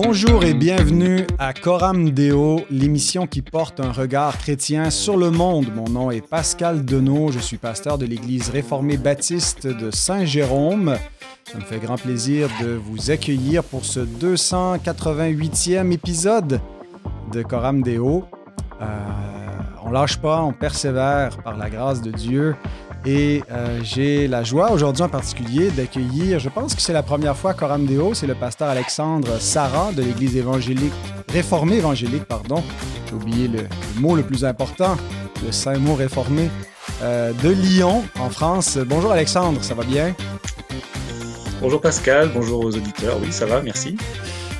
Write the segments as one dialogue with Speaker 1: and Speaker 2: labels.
Speaker 1: Bonjour et bienvenue à Coram Deo, l'émission qui porte un regard chrétien sur le monde. Mon nom est Pascal Denot, je suis pasteur de l'Église réformée baptiste de Saint-Jérôme. Ça me fait grand plaisir de vous accueillir pour ce 288e épisode de Coram Deo. Euh, on lâche pas, on persévère par la grâce de Dieu. Et euh, j'ai la joie aujourd'hui en particulier d'accueillir, je pense que c'est la première fois Coram Deo, c'est le pasteur Alexandre Sarah de l'Église évangélique, réformée évangélique, pardon. J'ai oublié le, mot le plus important, le saint mot réformé, euh, de Lyon, en France. Bonjour Alexandre, ça va bien?
Speaker 2: Bonjour Pascal, bonjour aux auditeurs. Oui, ça va, merci.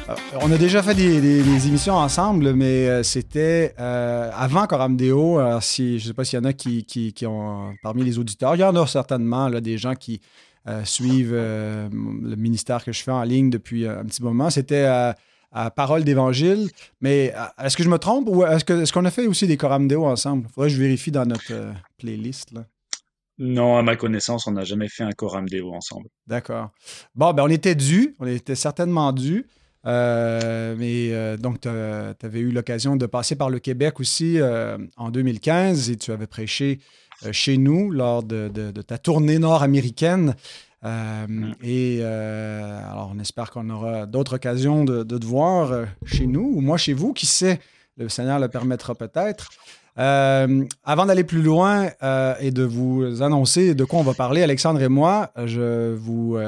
Speaker 1: Euh, on a déjà fait des, émissions ensemble, mais euh, c'était euh, avant Coram Deo. si, je ne sais pas s'il y en a qui, ont, parmi les auditeurs, il y en a certainement là, des gens qui suivent le ministère que je fais en ligne depuis un petit moment. C'était à, Parole d'Évangile. Mais est-ce que je me trompe ou est-ce qu'on a fait aussi des Coram Deo ensemble? Il faudrait que je vérifie dans notre playlist.
Speaker 2: Non, à ma connaissance, on n'a jamais fait un Coram Deo ensemble.
Speaker 1: D'accord. Bon, ben on était dû, on était certainement dû. Euh, mais euh, donc, tu avais eu l'occasion de passer par le Québec aussi euh, en 2015 et tu avais prêché chez nous lors de, ta tournée nord-américaine. Mm. et alors, on espère qu'on aura d'autres occasions de, te voir chez nous ou moi chez vous, qui sait, le Seigneur le permettra peut-être. Avant d'aller plus loin et de vous annoncer de quoi on va parler, Alexandre et moi, je vous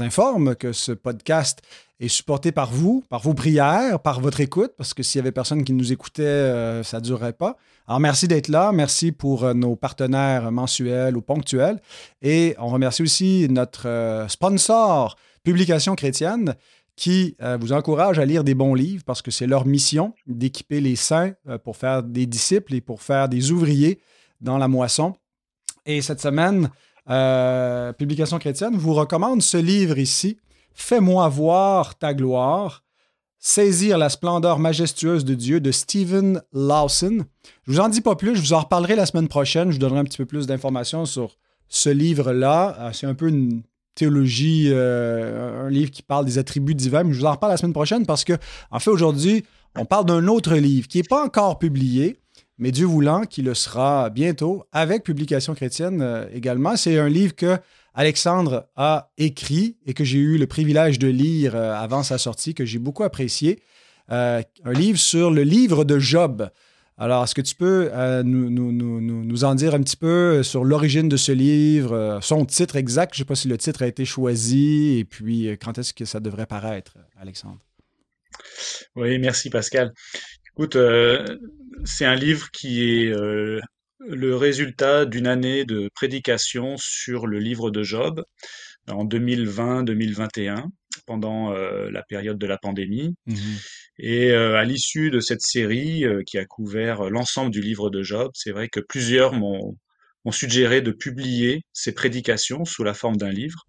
Speaker 1: informe que ce podcast est supporté par vous, par vos prières, par votre écoute, parce que s'il y avait personne qui nous écoutait, euh, ça ne durerait pas. Alors, merci d'être là. Merci pour euh, nos partenaires mensuels ou ponctuels. Et on remercie aussi notre euh, sponsor, Publication chrétienne, qui vous encourage à lire des bons livres parce que c'est leur mission d'équiper les saints pour faire des disciples et pour faire des ouvriers dans la moisson. Et cette semaine, Publication chrétienne vous recommande ce livre ici, Fais-moi voir ta gloire, Saisir la splendeur majestueuse de Dieu de Stephen Lawson. Je vous en dis pas plus, je vous en reparlerai la semaine prochaine, je vous donnerai un petit peu plus d'informations sur ce livre-là. Euh, c'est un peu une théologie, euh, un livre qui parle des attributs divins, mais je vous en reparle la semaine prochaine parce que, en fait, aujourd'hui, on parle d'un autre livre qui n'est pas encore publié, mais Dieu voulant qu'il le sera bientôt, avec Publication chrétienne euh, également. C'est un livre que Alexandre a écrit et que j'ai eu le privilège de lire euh, avant sa sortie, que j'ai beaucoup apprécié. Un livre sur le livre de Job. Alors, est-ce que tu peux euh, nous, nous, en dire un petit peu sur l'origine de ce livre, son titre exact? Je ne sais pas si le titre a été choisi et puis quand est-ce que ça devrait paraître, Alexandre?
Speaker 2: Oui, merci Pascal. Écoute, c'est un livre qui est le résultat d'une année de prédication sur le livre de Job en 2020-2021 pendant euh, la période de la pandémie. Mmh Et euh, à l'issue de cette série euh, qui a couvert l'ensemble du livre de Job, c'est vrai que plusieurs m'ont suggéré de publier ces prédications sous la forme d'un livre.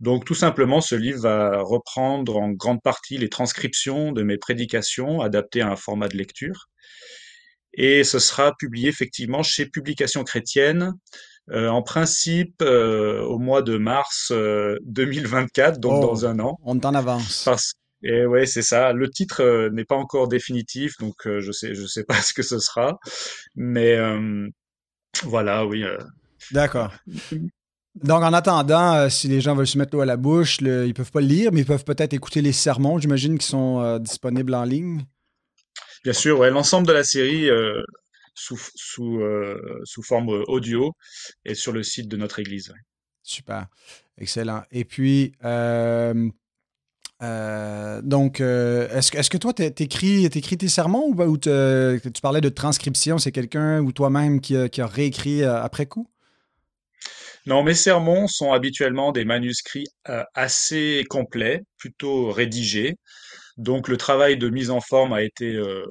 Speaker 2: Donc tout simplement, ce livre va reprendre en grande partie les transcriptions de mes prédications adaptées à un format de lecture et ce sera publié effectivement chez Publications chrétiennes, euh, en principe euh, au mois de mars 2024, euh, donc dans un an.
Speaker 1: On t'en avance.
Speaker 2: Parce, et ouais, c'est ça. Le titre n'est pas encore définitif, donc je sais, je sais pas ce que ce sera, mais voilà, oui.
Speaker 1: D'accord. Donc, en attendant, si les gens veulent se mettre l'eau à la bouche, ils ils peuvent pas le lire, mais ils peuvent peut-être écouter les sermons, j'imagine, qui sont disponibles en ligne.
Speaker 2: Bien sûr, ouais, l'ensemble de la série euh, sous, sous, euh, sous forme euh, audio est sur le site de notre église.
Speaker 1: Super, excellent. Et puis, donc, est-ce, est que toi, tu écris, tes sermons ou, tu parlais de transcription? C'est quelqu'un ou toi-même qui, a réécrit après coup?
Speaker 2: Non, mes sermons sont habituellement des manuscrits assez complets, plutôt rédigés. Donc le travail de mise en forme a été euh,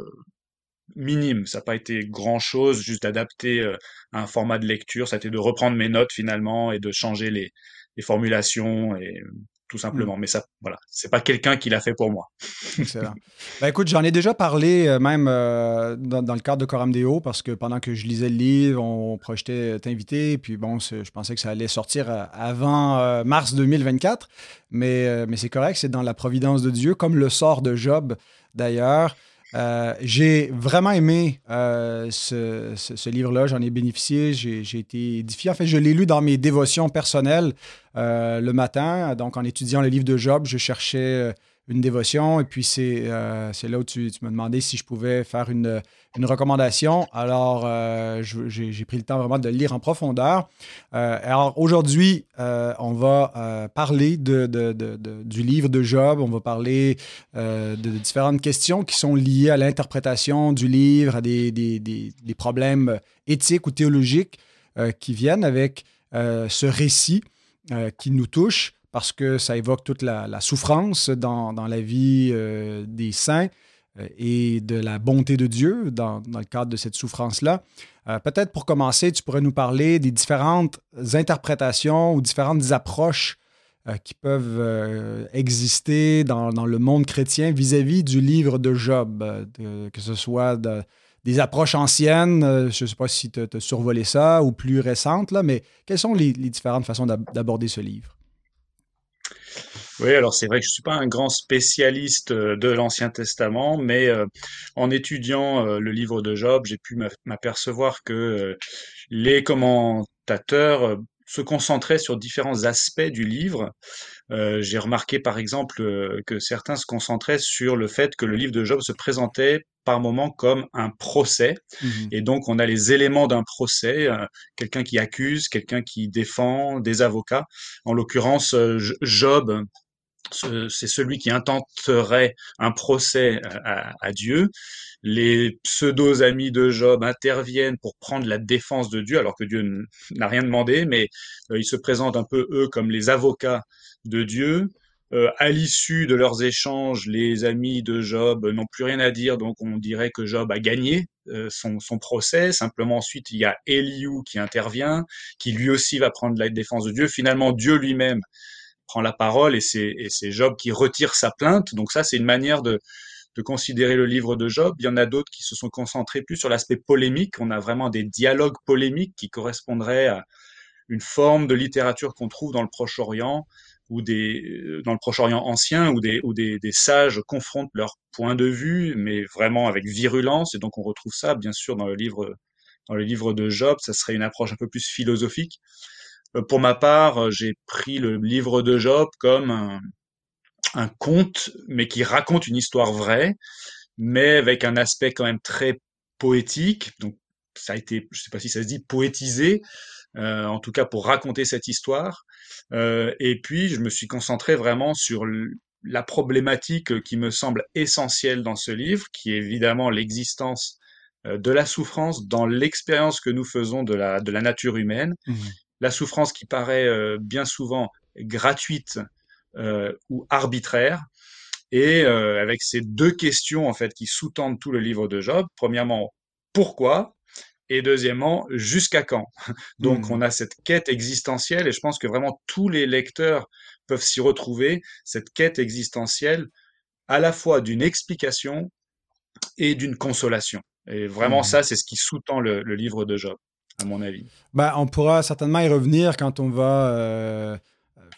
Speaker 2: minime, ça n'a pas été grand-chose, juste d'adapter euh, un format de lecture, ça a été de reprendre mes notes finalement et de changer les, formulations et, tout simplement. Mm. Mais ça, voilà, c'est pas quelqu'un qui l'a fait pour moi.
Speaker 1: Excellent. Ben, écoute, j'en ai déjà parlé euh, même euh, dans, le cadre de Coram Deo parce que pendant que je lisais le livre, on projetait t'inviter. Puis bon, je pensais que ça allait sortir euh, avant mars 2024. Mais, mais c'est correct, c'est dans la providence de Dieu, comme le sort de Job d'ailleurs. Euh, j'ai vraiment aimé euh, ce, livre-là, j'en ai bénéficié, j'ai été édifié. En fait, je l'ai lu dans mes dévotions personnelles euh, le matin. Donc, en étudiant le livre de Job, je cherchais une dévotion. Et puis, c'est euh, là où tu, tu, me demandais si je pouvais faire une, une recommandation. Alors, euh, j'ai pris le temps vraiment de le lire en profondeur. Euh, alors, aujourd'hui, on va parler de, de, de, du livre de Job. On va parler de, différentes questions qui sont liées à l'interprétation du livre, à des, des, des, des, problèmes éthiques ou théologiques qui viennent avec ce récit qui nous touche parce que ça évoque toute la, souffrance dans, la vie euh, des saints euh, et de la bonté de Dieu dans, le cadre de cette souffrance-là. Euh, peut-être pour commencer, tu pourrais nous parler des différentes interprétations ou différentes approches qui peuvent exister dans, le monde chrétien vis-à-vis du livre de Job, que ce soit des approches anciennes, je ne sais pas si tu as, survolé ça, ou plus récentes, là, mais quelles sont les différentes façons d'aborder ce livre?
Speaker 2: Oui, alors c'est vrai que je suis pas un grand spécialiste euh, de l'Ancien Testament, mais euh, en étudiant euh, le livre de Job, j'ai pu m'apercevoir que les commentateurs se concentraient sur différents aspects du livre. j'ai remarqué par exemple que certains se concentraient sur le fait que le livre de Job se présentait par moments comme un procès. Mmh Et donc, on a les éléments d'un procès, quelqu'un qui accuse, quelqu'un qui défend, des avocats. En l'occurrence, Job c'est celui qui intenterait un procès à, Dieu. Les pseudo-amis de Job interviennent pour prendre la défense de Dieu, alors que Dieu n'a rien demandé, mais euh, ils se présentent un peu, eux, comme les avocats de Dieu. Euh, à l'issue de leurs échanges, les amis de Job n'ont plus rien à dire, donc on dirait que Job a gagné euh, son, son, procès. Simplement ensuite, il y a Eliou qui intervient, qui lui aussi va prendre la défense de Dieu. Finalement, Dieu lui-même prend la parole et c'est Job qui retire sa plainte. Donc ça, c'est une manière de, considérer le livre de Job. Il y en a d'autres qui se sont concentrés plus sur l'aspect polémique. On a vraiment des dialogues polémiques qui correspondraient à une forme de littérature qu'on trouve dans le Proche-Orient ou des euh, dans le Proche-Orient ancien où des où des, sages confrontent leurs points de vue, mais vraiment avec virulence. Et donc on retrouve ça bien sûr dans le livre dans le livre de Job. Ça serait une approche un peu plus philosophique. Euh, pour ma part, euh, j'ai pris le livre de Job comme un, conte, mais qui raconte une histoire vraie, mais avec un aspect quand même très poétique. Donc, ça a été, je sais pas si ça se dit, poétisé, euh, en tout cas pour raconter cette histoire. et puis, je me suis concentré vraiment sur la problématique qui me semble essentielle dans ce livre, qui est évidemment l'existence de la souffrance dans l'expérience que nous faisons de la, de la nature humaine, mmh la souffrance qui paraît euh, bien souvent gratuite euh, ou arbitraire, et euh, avec ces deux questions en fait qui sous-tendent tout le livre de Job. Premièrement, pourquoi? Et deuxièmement, jusqu'à quand? Donc, mmh. on a cette quête existentielle, et je pense que vraiment tous les lecteurs peuvent s'y retrouver, cette quête existentielle, à la fois d'une explication et d'une consolation. Et vraiment, mmh. ça, c'est ce qui sous-tend le, livre de Job à mon avis.
Speaker 1: Ben, on pourra certainement y revenir quand on va euh,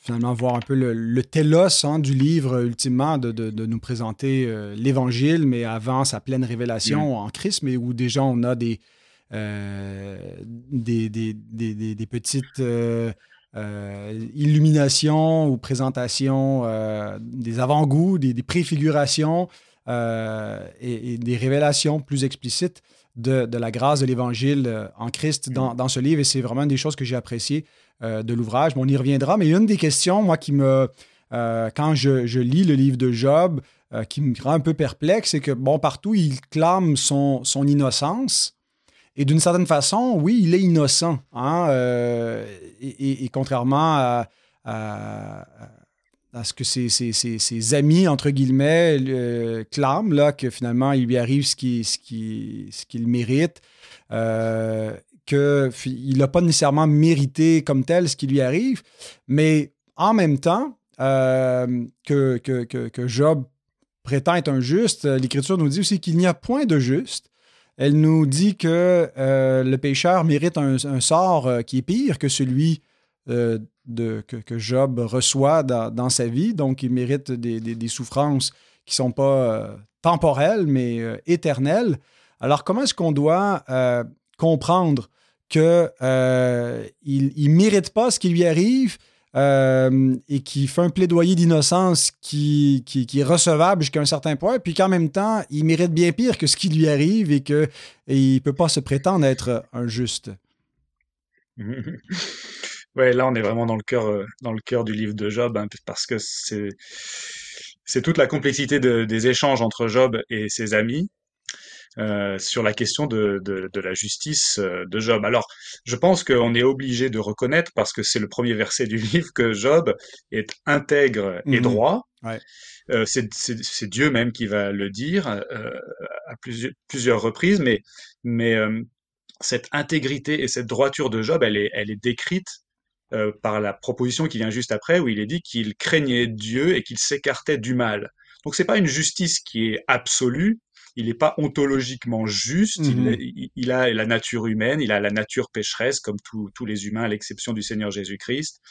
Speaker 1: finalement voir un peu le, télos hein, du livre, ultimement, de, de, nous présenter euh, l'Évangile, mais avant sa pleine révélation mm. en Christ, mais où déjà on a des, euh, des, des, des, des, petites illuminations ou présentations, des avant-goûts, des, préfigurations et, et, des révélations plus explicites de, la grâce de l'Évangile euh, en Christ mm. dans, ce livre. Et c'est vraiment une des choses que j'ai appréciées euh, de l'ouvrage. on y reviendra. Mais une des questions, moi, qui me. Euh, quand je, lis le livre de Job, qui me rend un peu perplexe, c'est que, bon, partout, il clame son, son innocence. Et d'une certaine façon, oui, il est innocent. Hein, et, contrairement à, à ce que ses, amis, entre guillemets, euh, clament, là, que finalement, il lui arrive ce qu'il ce qui, ce mérite, euh, qu'il n'a pas nécessairement mérité comme tel ce qui lui arrive, mais en même temps, que, que, que, Job prétend être un juste, l'Écriture nous dit aussi qu'il n'y a point de juste. Elle nous dit que le pécheur mérite un, sort qui est pire que celui de, que, Job reçoit dans, sa vie. Donc, il mérite des, souffrances qui ne sont pas temporelles, mais éternelles. Alors, comment est-ce qu'on doit comprendre qu'il euh, ne mérite pas ce qui lui arrive euh, et qui fait un plaidoyer d'innocence qui, qui, est recevable jusqu'à un certain point, puis qu'en même temps, il mérite bien pire que ce qui lui arrive et qu'il ne peut pas se prétendre être un juste?
Speaker 2: Ouais, là, on est vraiment dans le cœur, euh, dans le cœur du livre de Job, hein, parce que c'est, c'est toute la complexité des échanges entre Job et ses amis. Euh, sur la question de, de, la justice euh, de Job. Alors, je pense qu'on est obligé de reconnaître, parce que c'est le premier verset du livre, que Job est intègre et mhm. droit. Euh, c'est Dieu même qui va le dire à plusieurs, plusieurs, reprises, mais, mais cette intégrité et cette droiture de Job, elle est, elle est décrite par la proposition qui vient juste après, où il est dit qu'il craignait Dieu et qu'il s'écartait du mal. Donc c'est pas une justice qui est absolue, il n'est pas ontologiquement juste, mmh il, a la nature humaine, il a la nature pécheresse, comme tous les humains, à l'exception du Seigneur Jésus-Christ.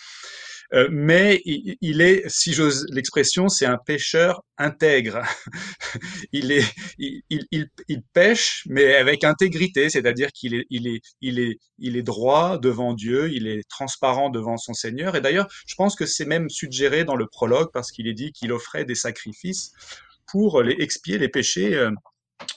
Speaker 2: Euh, mais il, est, si j'ose l'expression, c'est un pêcheur intègre. il, est, il, il, pêche, mais avec intégrité, c'est-à-dire qu'il est, il est, il est, il est droit devant Dieu, il est transparent devant son Seigneur. Et d'ailleurs, je pense que c'est même suggéré dans le prologue parce qu'il est dit qu'il offrait des sacrifices pour les expier les péchés euh,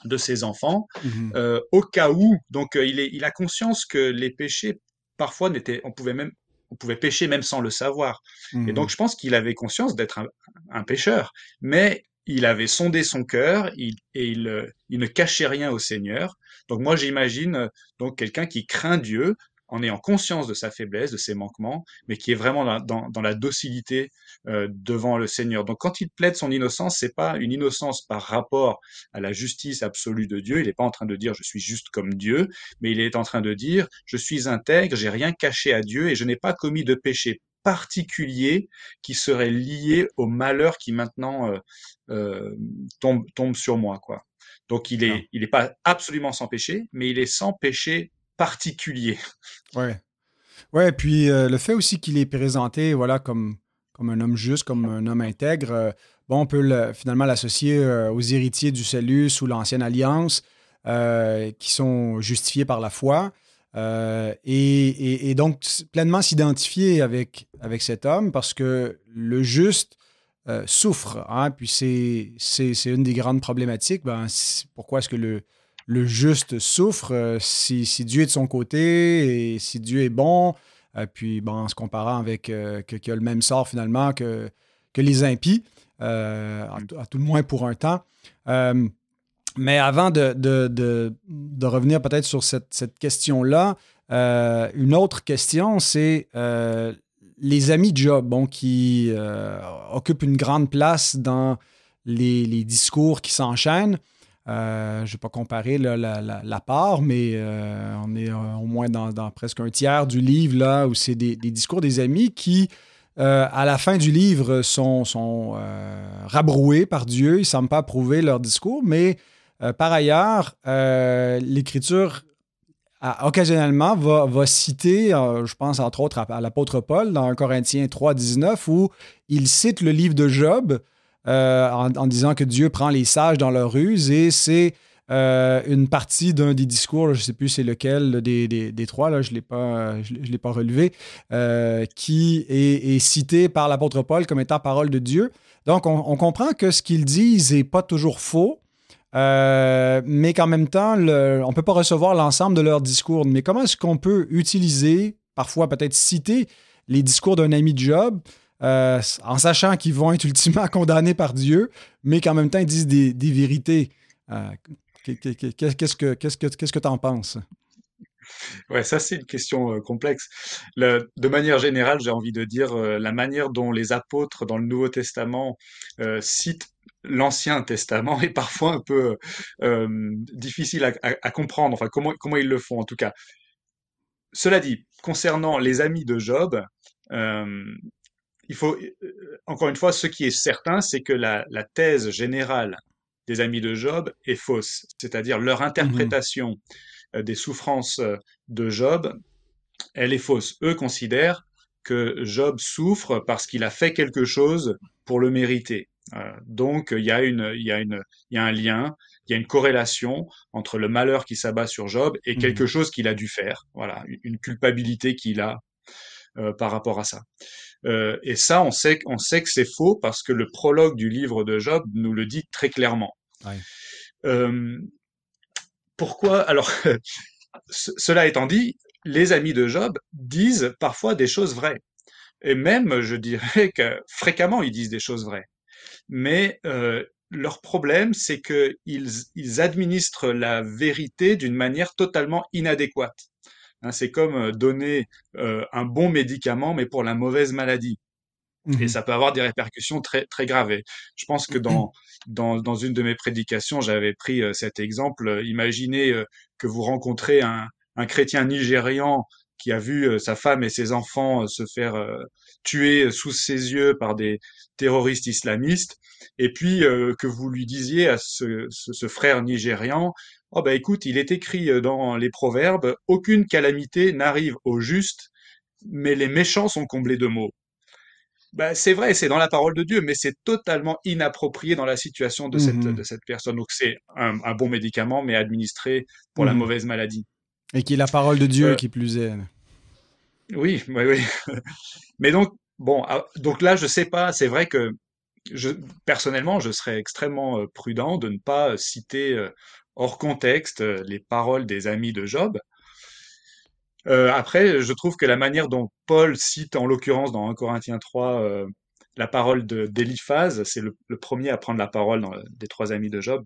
Speaker 2: de ses enfants, mmh euh, au cas où. Donc, euh, il, est, il a conscience que les péchés, parfois, n'étaient, on pouvait même on pouvait pécher même sans le savoir. Et mmh donc, je pense qu'il avait conscience d'être un, un, pécheur, mais il avait sondé son cœur et il, euh, il, ne cachait rien au Seigneur. Donc, moi, j'imagine donc quelqu'un qui craint Dieu, en ayant conscience de sa faiblesse, de ses manquements, mais qui est vraiment dans, la docilité euh, devant le Seigneur. Donc quand il plaide son innocence, c'est pas une innocence par rapport à la justice absolue de Dieu. Il n'est pas en train de dire je suis juste comme Dieu, mais il est en train de dire je suis intègre, j'ai rien caché à Dieu et je n'ai pas commis de péché particulier qui serait lié au malheur qui maintenant euh, euh, tombe, tombe sur moi, quoi. Donc il est, il n'est pas absolument sans péché, mais il est sans péché particulier.
Speaker 1: Ouais. Ouais, puis euh, le fait aussi qu'il est présenté voilà, comme, comme un homme juste, comme un homme intègre, euh, bon, on peut finalement l'associer euh, aux héritiers du salut sous l'Ancienne Alliance, qui sont justifiés par la foi. Et, donc, pleinement s'identifier avec, avec cet homme parce que le juste souffre. Hein, puis c'est une des grandes problématiques. Ben, pourquoi est-ce que le, le juste souffre euh, si, Dieu est de son côté et si Dieu est bon, euh, puis bon, en se comparant avec euh, qui a le même sort finalement que, que les impies, à, tout le moins pour un temps. mais avant de, de, revenir peut-être sur cette, question-là, une autre question, c'est les amis de Job, bon, qui occupent une grande place dans les, les discours qui s'enchaînent. Euh, je ne vais pas comparer la, part, mais euh, on est euh, au moins dans, presque un tiers du livre là, où c'est des, discours des amis qui, à la fin du livre, sont, rabroués par Dieu. Ils ne semblent pas approuver leur discours, mais par ailleurs, l'Écriture occasionnellement va, va citer, je pense entre autres à, à l'apôtre Paul dans 1 Corinthiens 3, 19, où il cite le livre de Job euh, en, disant que Dieu prend les sages dans leur ruse et c'est euh, une partie d'un des discours, je ne sais plus c'est lequel des, trois, là, je ne l'ai pas, pas relevé, euh, qui est, cité par l'apôtre Paul comme étant parole de Dieu. Donc, on, comprend que ce qu'ils disent n'est pas toujours faux, mais qu'en même temps, on ne peut pas recevoir l'ensemble de leur discours. Mais comment est-ce qu'on peut utiliser, parfois peut-être citer, les discours d'un ami de Job euh, en sachant qu'ils vont être ultimement condamnés par Dieu, mais qu'en même temps, ils disent des, vérités. Euh, qu'est-ce que tu en penses?
Speaker 2: Ouais, ça c'est une question euh, complexe. de manière générale, j'ai envie de dire la manière dont les apôtres dans le Nouveau Testament citent l'Ancien Testament est parfois un peu difficile à, comprendre. Enfin, comment ils le font en tout cas. Cela dit, concernant les amis de Job, il faut, encore une fois, ce qui est certain, c'est que la, thèse générale des amis de Job est fausse, c'est-à-dire leur mmh interprétation des souffrances de Job, elle est fausse. Eux considèrent que Job souffre parce qu'il a fait quelque chose pour le mériter. donc il y a une, il y a une, il y a un lien, il y a une corrélation entre le malheur qui s'abat sur Job et quelque mmh. chose qu'il a dû faire. Voilà, une culpabilité qu'il a euh, par rapport à ça. Euh, et ça, on sait, on sait que c'est faux parce que le prologue du livre de Job nous le dit très clairement. Euh, pourquoi Alors, cela étant dit, les amis de Job disent parfois des choses vraies. Et même, je dirais que fréquemment, ils disent des choses vraies. Mais euh, leur problème, c'est qu'ils ils administrent la vérité d'une manière totalement inadéquate. Hein, c'est comme euh, donner euh, un bon médicament, mais pour la mauvaise maladie. Et mmh ça peut avoir des répercussions très, très graves. je pense que dans, dans, dans une de mes prédications, j'avais pris euh, cet exemple. Imaginez que vous rencontrez un, un chrétien nigérian qui a vu sa femme et ses enfants se faire tuer sous ses yeux par des terroristes islamistes, et puis que vous lui disiez à ce, ce, ce frère nigérian, Oh bah écoute, il est écrit euh, dans les proverbes, aucune calamité n'arrive au juste, mais les méchants sont comblés de maux. Bah, c'est vrai, c'est dans la parole de Dieu, mais c'est totalement inapproprié dans la situation de, cette, mmh de cette personne. Donc c'est un, bon médicament, mais administré pour la mmh mauvaise maladie.
Speaker 1: Et qui est la parole de Dieu euh, qui plus est.
Speaker 2: Oui, oui, oui. mais donc, bon, ah, donc là, je sais pas, c'est vrai que je, personnellement, je serais extrêmement euh, prudent de ne pas citer hors contexte euh, les paroles des amis de Job. Euh, après, je trouve que la manière dont Paul cite, en l'occurrence dans 1 Corinthiens 3, euh, la parole d'Éliphase, c'est le, premier à prendre la parole des trois amis de Job.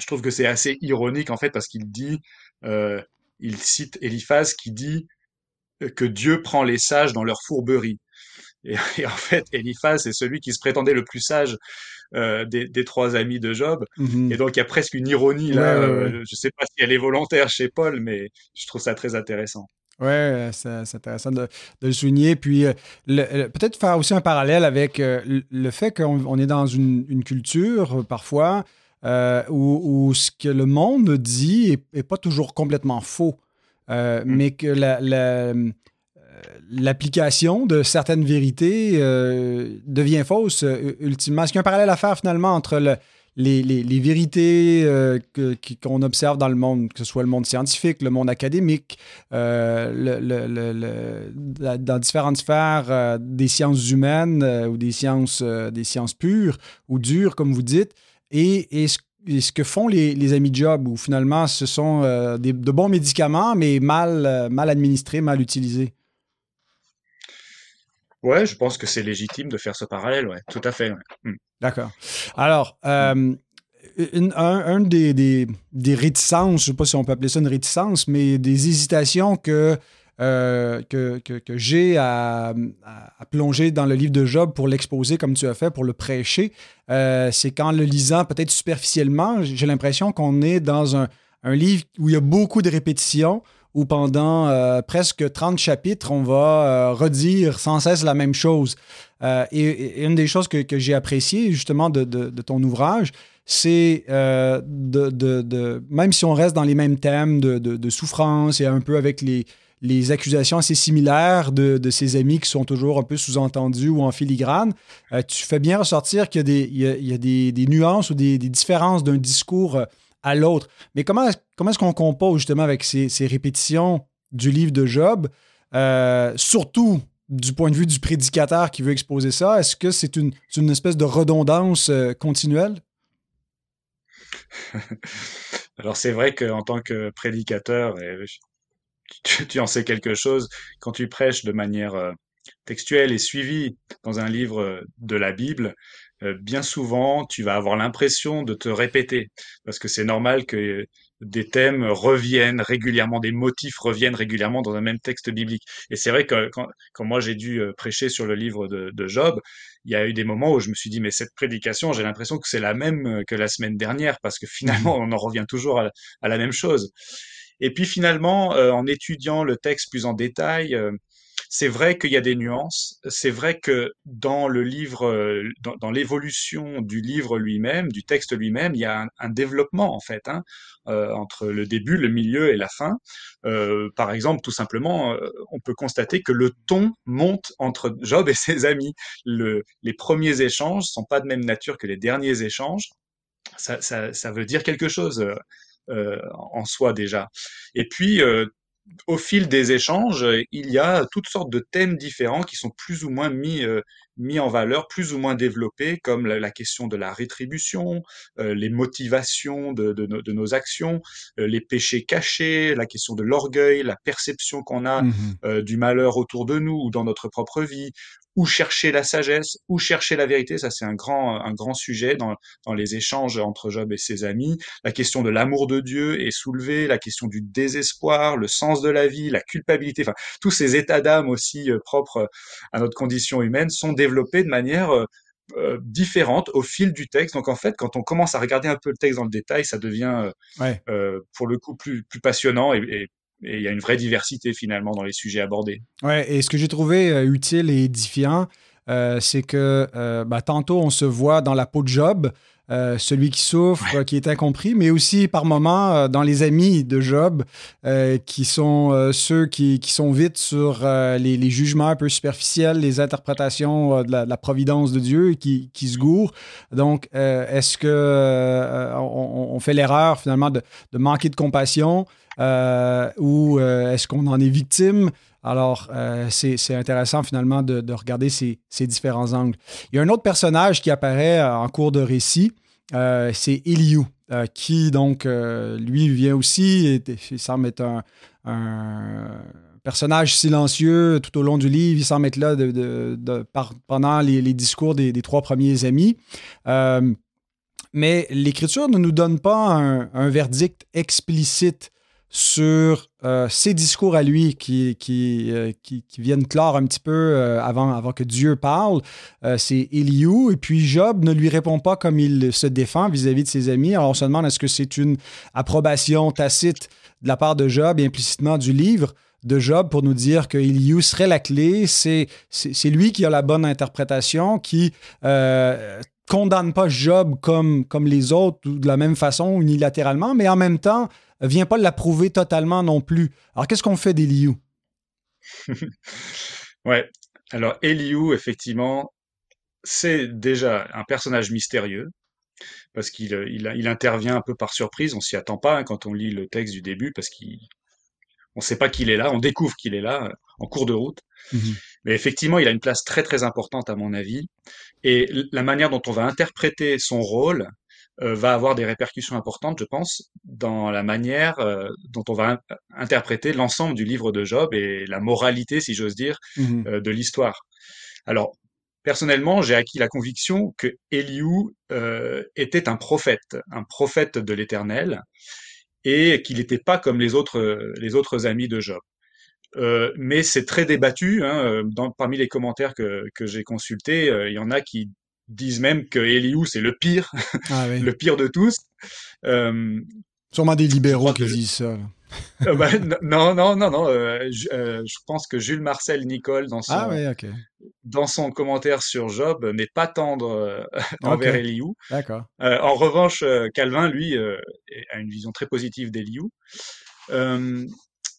Speaker 2: Je trouve que c'est assez ironique en fait parce qu'il dit, il cite Éliphase qui dit que Dieu prend les sages dans leur fourberie. Et, en fait, Eliphaz, c'est celui qui se prétendait le plus sage euh, des, trois amis de Job. Mhm. Et donc, il y a presque une ironie là. Euh, je ne sais pas si elle est volontaire chez Paul, mais je trouve ça très intéressant.
Speaker 1: Ouais, c'est intéressant de, le souligner. Puis, euh, peut-être faire aussi un parallèle avec le fait qu'on est dans une, culture, parfois, où, ce que le monde dit n'est pas toujours complètement faux. Mm. mais que la, l'application de certaines vérités euh, devient fausse euh, ultimement. Est-ce qu'il y a un parallèle à faire finalement entre les, vérités euh, qu'on observe dans le monde, que ce soit le monde scientifique, le monde académique, dans différentes sphères des sciences humaines ou des sciences, des sciences pures ou dures, comme vous dites, et, ce, que font les, amis de Job, où finalement ce sont de bons médicaments, mais mal administrés, mal utilisés.
Speaker 2: Ouais, je pense que c'est légitime de faire ce parallèle, ouais, tout à fait. Hmm.
Speaker 1: D'accord. Alors, euh, un, des, des, réticences, je ne sais pas si on peut appeler ça une réticence, mais des hésitations que, euh, que, que, j'ai à, plonger dans le livre de Job pour l'exposer comme tu as fait, pour le prêcher, euh, c'est qu'en le lisant peut-être superficiellement, j'ai l'impression qu'on est dans un, un livre où il y a beaucoup de répétitions, où pendant euh, presque 30 chapitres, on va euh, redire sans cesse la même chose. Euh, et, une des choses que, j'ai appréciées justement de, ton ouvrage, c'est de, même si on reste dans les mêmes thèmes de, souffrance et un peu avec les, les accusations assez similaires de, ses amis qui sont toujours un peu sous-entendus ou en filigrane, tu fais bien ressortir qu'il y a des, des, nuances ou des, différences d'un discours l'autre. Mais comment, comment est-ce qu'on compose justement avec ces, répétitions du livre de Job, euh, surtout du point de vue du prédicateur qui veut exposer ça? Est-ce que c'est une, espèce de redondance euh, continuelle?
Speaker 2: Alors c'est vrai qu'en tant que prédicateur, tu, en sais quelque chose, quand tu prêches de manière euh, textuelle et suivie dans un livre de la Bible, bien souvent, tu vas avoir l'impression de te répéter, parce que c'est normal que des thèmes reviennent régulièrement, des motifs reviennent régulièrement dans un même texte biblique. Et c'est vrai que quand, moi j'ai dû euh, prêcher sur le livre de, Job, il y a eu des moments où je me suis dit, mais cette prédication, j'ai l'impression que c'est la même euh, que la semaine dernière, parce que finalement, mmh on en revient toujours à la, même chose. Et puis finalement, en étudiant le texte plus en détail, c'est vrai qu'il y a des nuances. C'est vrai que dans le livre, euh, dans, l'évolution du livre lui-même, du texte lui-même, il y a un, développement en fait hein, euh, entre le début, le milieu et la fin. Euh, par exemple, tout simplement, on peut constater que le ton monte entre Job et ses amis. Le, les premiers échanges sont pas de même nature que les derniers échanges. Ça, veut dire quelque chose. En soi déjà. Et puis, au fil des échanges, il y a toutes sortes de thèmes différents qui sont plus ou moins mis, euh, mis en valeur, plus ou moins développés, comme la, question de la rétribution, les motivations de, de, nos actions, les péchés cachés, la question de l'orgueil, la perception qu'on a mmh du malheur autour de nous ou dans notre propre vie, où chercher la sagesse, où chercher la vérité. Ça, c'est un grand, un grand sujet dans, dans les échanges entre Job et ses amis. La question de l'amour de Dieu est soulevée, la question du désespoir, le sens de la vie, la culpabilité. Enfin, tous ces états d'âme aussi euh, propres à notre condition humaine sont développés de manière euh, euh, différente au fil du texte. Donc en fait, quand on commence à regarder un peu le texte dans le détail, ça devient euh, pour le coup plus, plus passionnant et, et et il y a une vraie diversité finalement dans les sujets abordés.
Speaker 1: Ouais, et ce que j'ai trouvé euh, utile et édifiant, euh, c'est que euh, bah, tantôt on se voit dans la peau de Job, celui qui souffre, qui est incompris, mais aussi par moments dans les amis de Job, qui sont ceux qui, qui, sont vite sur les, les, jugements un peu superficiels, les interprétations de la, providence de Dieu qui, qui se gourent. Donc, est-ce que on, on, fait l'erreur finalement de, de manquer de compassion? Euh, ou euh, est-ce qu'on en est victime? Alors, euh, c'est intéressant finalement de, regarder ces, différents angles. Il y a un autre personnage qui apparaît en cours de récit, c'est Eliou, qui donc, lui, vient aussi, il semble être un, personnage silencieux tout au long du livre, il semble être là pendant les, discours des, trois premiers amis. mais l'Écriture ne nous donne pas un verdict explicite sur euh, ses discours à lui qui, qui, euh, qui, viennent clore un petit peu euh, avant, avant que Dieu parle. c'est Eliou. Et puis Job ne lui répond pas comme il se défend vis-à-vis de ses amis. Alors on se demande est-ce que c'est une approbation tacite de la part de Job et implicitement du livre de Job pour nous dire que Eliou serait la clé? C'est, c'est, lui qui a la bonne interprétation, qui condamne pas Job comme, comme les autres ou de la même façon unilatéralement, mais en même temps vient pas l'approuver totalement non plus. Alors, qu'est-ce qu'on fait d'Eliou?
Speaker 2: ouais. Alors, Eliou, effectivement, c'est déjà un personnage mystérieux parce qu'il il, intervient un peu par surprise. On s'y attend pas hein, quand on lit le texte du début parce qu'on ne sait pas qu'il est là. On découvre qu'il est là euh, en cours de route. Mmh Mais effectivement, il a une place très très importante à mon avis. Et la manière dont on va interpréter son rôle euh, va avoir des répercussions importantes, je pense, dans la manière euh, dont on va interpréter l'ensemble du livre de Job et la moralité, si j'ose dire, mmh euh, de l'histoire. Alors, personnellement, j'ai acquis la conviction que Eliou était un prophète, un prophète de l'Éternel, et qu'il n'était pas comme les autres, les autres amis de Job. mais c'est très débattu. Hein, dans, parmi les commentaires que, que j'ai consultés, il y en a qui disent même que Eliou c'est le pire, ah le pire de tous.
Speaker 1: Euh, Sûrement des libéraux qui disent ça.
Speaker 2: Euh, bah, non, non, non, non. Euh, je, pense que Jules Marcel Nicole, dans son, ah dans son commentaire sur Job, n'est pas tendre envers Eliou. D'accord. en revanche, Calvin, lui, a une vision très positive d'Eliou.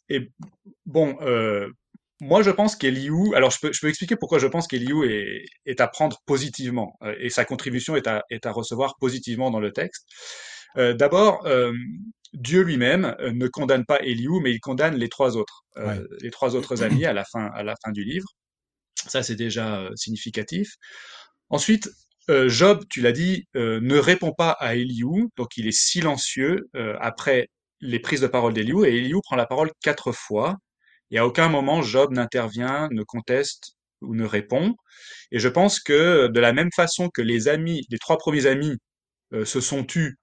Speaker 2: et bon, moi, je pense qu'Eliou, alors je peux, je peux expliquer pourquoi je pense qu'Eliou est, est à prendre positivement euh, et sa contribution est à, est à recevoir positivement dans le texte. Euh, D'abord, euh, Dieu lui-même euh, ne condamne pas Eliou, mais il condamne les trois autres, euh, les trois autres amis à la fin, à la fin du livre. Ça, c'est déjà significatif. Ensuite, Job, tu l'as dit, ne répond pas à Eliou, donc il est silencieux après les prises de parole d'Eliou, et Eliou prend la parole quatre fois. Et à aucun moment Job n'intervient, ne conteste ou ne répond. Et je pense que de la même façon que les amis, les trois premiers amis euh, se sont tus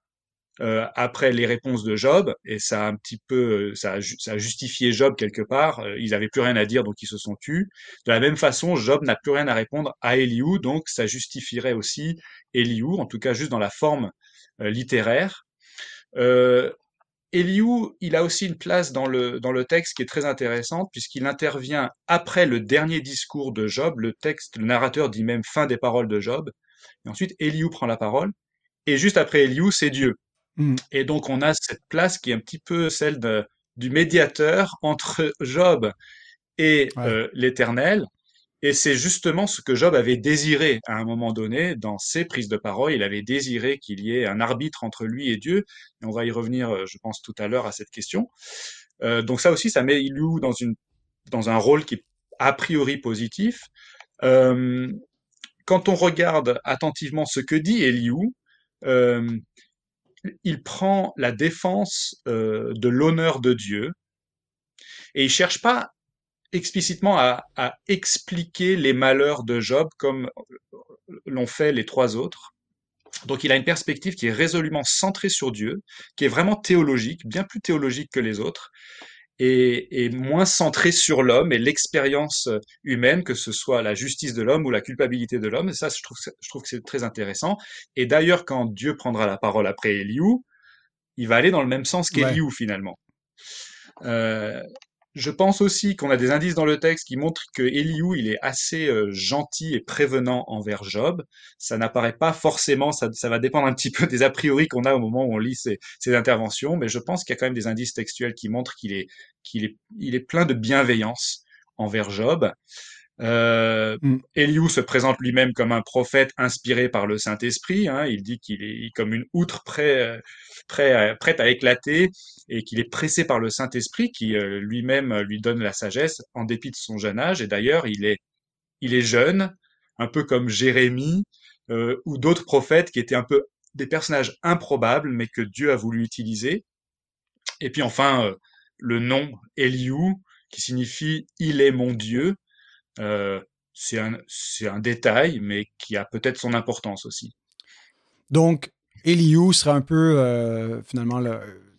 Speaker 2: euh, après les réponses de Job, et ça a un petit peu, euh, ça a, justifié Job quelque part. ils n'avaient plus rien à dire, donc ils se sont tus. De la même façon, Job n'a plus rien à répondre à Eliou, donc ça justifierait aussi Eliou, en tout cas juste dans la forme littéraire. Eliou, il a aussi une place dans le, dans le texte qui est très intéressante puisqu'il intervient après le dernier discours de Job. Le texte, le narrateur dit même fin des paroles de Job. Et ensuite, Eliou prend la parole. Et juste après Eliou, c'est Dieu. Mm. Et donc, on a cette place qui est un petit peu celle de, du médiateur entre Job et euh, l'Éternel. Et c'est justement ce que Job avait désiré à un moment donné dans ses prises de parole. Il avait désiré qu'il y ait un arbitre entre lui et Dieu. Et on va y revenir, euh, je pense, tout à l'heure à cette question. Euh, donc ça aussi, ça met Eliou dans, un rôle qui est a priori positif. Euh, quand on regarde attentivement ce que dit Eliou, il prend la défense de l'honneur de Dieu et il cherche pas explicitement à, expliquer les malheurs de Job comme l'ont fait les trois autres. Donc il a une perspective qui est résolument centrée sur Dieu, qui est vraiment théologique, bien plus théologique que les autres, et, moins centrée sur l'homme et l'expérience humaine, que ce soit la justice de l'homme ou la culpabilité de l'homme. Et ça, je trouve, je trouve que c'est très intéressant. Et d'ailleurs, quand Dieu prendra la parole après Eliou, il va aller dans le même sens qu'Eliou finalement. Euh, je pense aussi qu'on a des indices dans le texte qui montrent que Eliou, il est assez euh, gentil et prévenant envers Job. Ça n'apparaît pas forcément, ça, va dépendre un petit peu des a priori qu'on a au moment où on lit ces, interventions, mais je pense qu'il y a quand même des indices textuels qui montrent qu'il est, qu'il est, il est plein de bienveillance envers Job. Euh, mm. Eliou se présente lui-même comme un prophète inspiré par le Saint-Esprit. Hein. Il dit qu'il est comme une outre prêt, prêt, prête à éclater et qu'il est pressé par le Saint-Esprit qui euh, lui-même lui donne la sagesse en dépit de son jeune âge. Et d'ailleurs, il est, il est jeune, un peu comme Jérémie euh, ou d'autres prophètes qui étaient un peu des personnages improbables, mais que Dieu a voulu utiliser. Et puis enfin, euh, le nom Eliou, qui signifie Il est mon Dieu, euh, c'est un, détail, mais qui a peut-être son importance aussi.
Speaker 1: Donc, Eliou sera un peu euh, finalement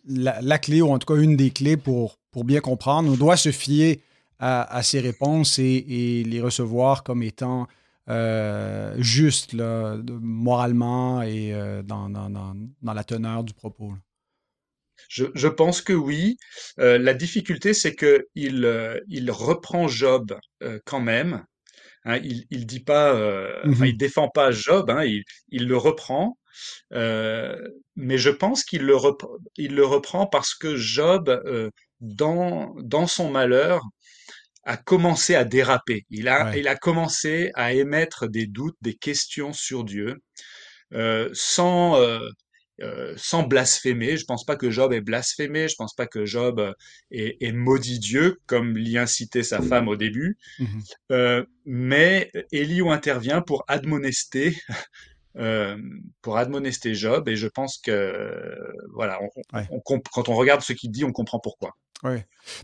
Speaker 1: la, clé, ou en tout cas une des clés pour, bien comprendre. On doit se fier à, ces réponses et, les recevoir comme étant euh, justes là, moralement et dans, dans, la teneur du propos.
Speaker 2: Je, je, pense que oui. Euh, la difficulté, c'est que il, euh, il reprend Job euh, quand même. Hein, il, il dit pas, mmh il défend pas Job. Hein, il, il, le reprend. mais je pense qu'il le, il le reprend parce que Job, dans, dans son malheur, a commencé à déraper. Il a, il a commencé à émettre des doutes, des questions sur Dieu, sans euh, sans blasphémer. Je pense pas que Job ait blasphémé. Je pense pas que Job euh, ait, maudit Dieu comme l'y incitait sa femme au début. Mmh euh, mais Eliou intervient pour admonester. pour admonester Job et je pense que voilà on, quand on regarde ce qu'il dit on comprend pourquoi.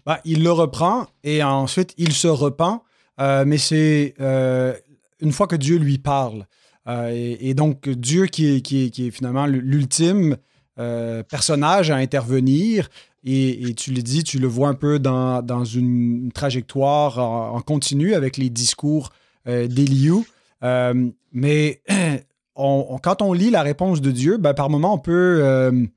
Speaker 1: Bah, il le reprend et ensuite il se repent mais c'est une fois que Dieu lui parle euh, et, donc, Dieu qui est, finalement l'ultime euh, personnage à intervenir, et, tu le dis, tu le vois un peu dans, une trajectoire en, continu avec les discours euh, d'Eliou. mais quand on lit la réponse de Dieu, ben, par moment, on peut,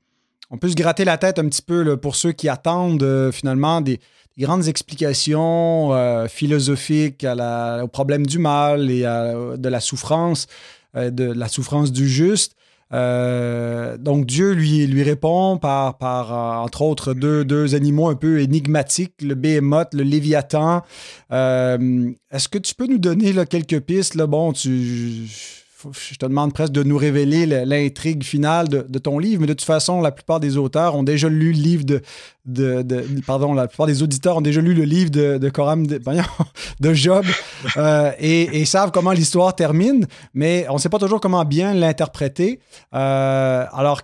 Speaker 1: on peut se gratter la tête un petit peu pour ceux qui attendent finalement des, grandes explications philosophiques à au problème du mal et de la souffrance. Euh, de la souffrance du juste. Euh, donc Dieu lui, répond par, euh, entre autres, deux, animaux un peu énigmatiques, le béhémoth, le léviathan. Est-ce que tu peux nous donner quelques pistes? Bon, tu, je te demande presque de nous révéler l'intrigue finale de, ton livre, mais de toute façon, la plupart des auteurs ont déjà lu le livre de, de, pardon, la plupart des auditeurs ont déjà lu le livre de, Coram de, de Job euh, et, savent comment l'histoire termine, mais on ne sait pas toujours comment bien l'interpréter. Euh, alors,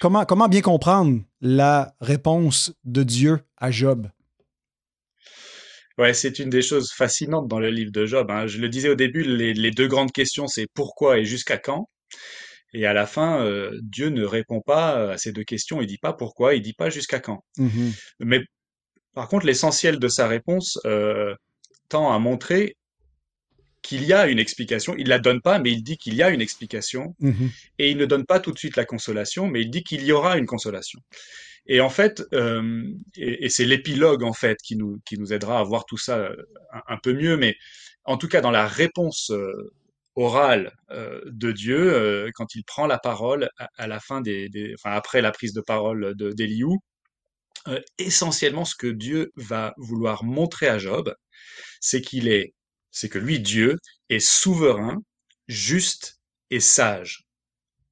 Speaker 1: comment, comment bien comprendre la réponse de Dieu à Job?
Speaker 2: Ouais, c'est une des choses fascinantes dans le livre de Job. Hein. Je le disais au début, les, deux grandes questions, c'est pourquoi et jusqu'à quand? Et à la fin, euh, Dieu ne répond pas à ces deux questions. Il dit pas pourquoi, il dit pas jusqu'à quand. Mmh Mais par contre, l'essentiel de sa réponse euh, tend à montrer qu'il y a une explication. Il la donne pas, mais il dit qu'il y a une explication.
Speaker 1: Mhm.
Speaker 2: Et il ne donne pas tout de suite la consolation, mais il dit qu'il y aura une consolation. Et en fait, euh, et, c'est l'épilogue en fait qui nous qui nous aidera à voir tout ça euh, un, peu mieux. Mais en tout cas, dans la réponse euh, orale de Dieu, quand il prend la parole à, la fin des, enfin après la prise de parole de d'Eliou, essentiellement ce que Dieu va vouloir montrer à Job, c'est qu'il est, c'est que lui Dieu est souverain, juste et sage